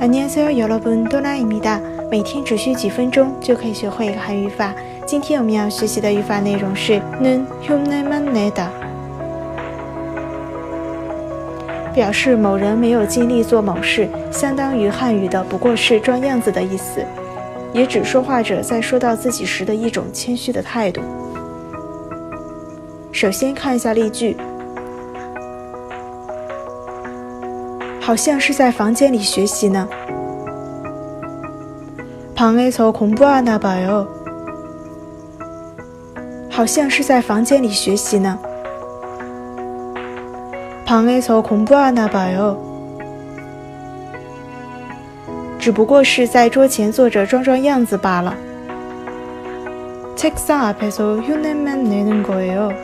안녕하세요여러분도나입니다每天只需几分钟就可以学会一个韩语法。今天我们要学习的语法内容是는흉내만내 다， 表示某人没有精力做某事，相当于汉语的不过是装样子的意思，也指说话者在说到自己时的一种谦虚的态度。首先看一下例句。 好像是在房间里学习呢。방에서공부하나봐 요。 好像是在房间里学习呢。방에서공부하나봐 요。 只不过是在桌前坐着装装样子罢了。책상앞에서흉내만내는거예 요。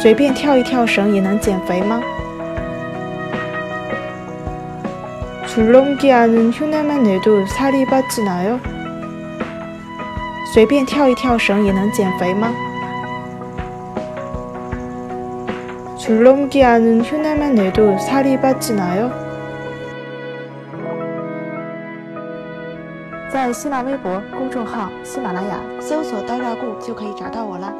随便跳一跳绳也能减肥吗？줄넘기하는흉내만내도살이빠지나 요？ 随便跳一跳绳也能减肥吗？줄넘기하는흉내만내도살이빠지나 요？ 在新浪微博公众号“喜马拉雅”搜索“刀扎固”就可以找到我了。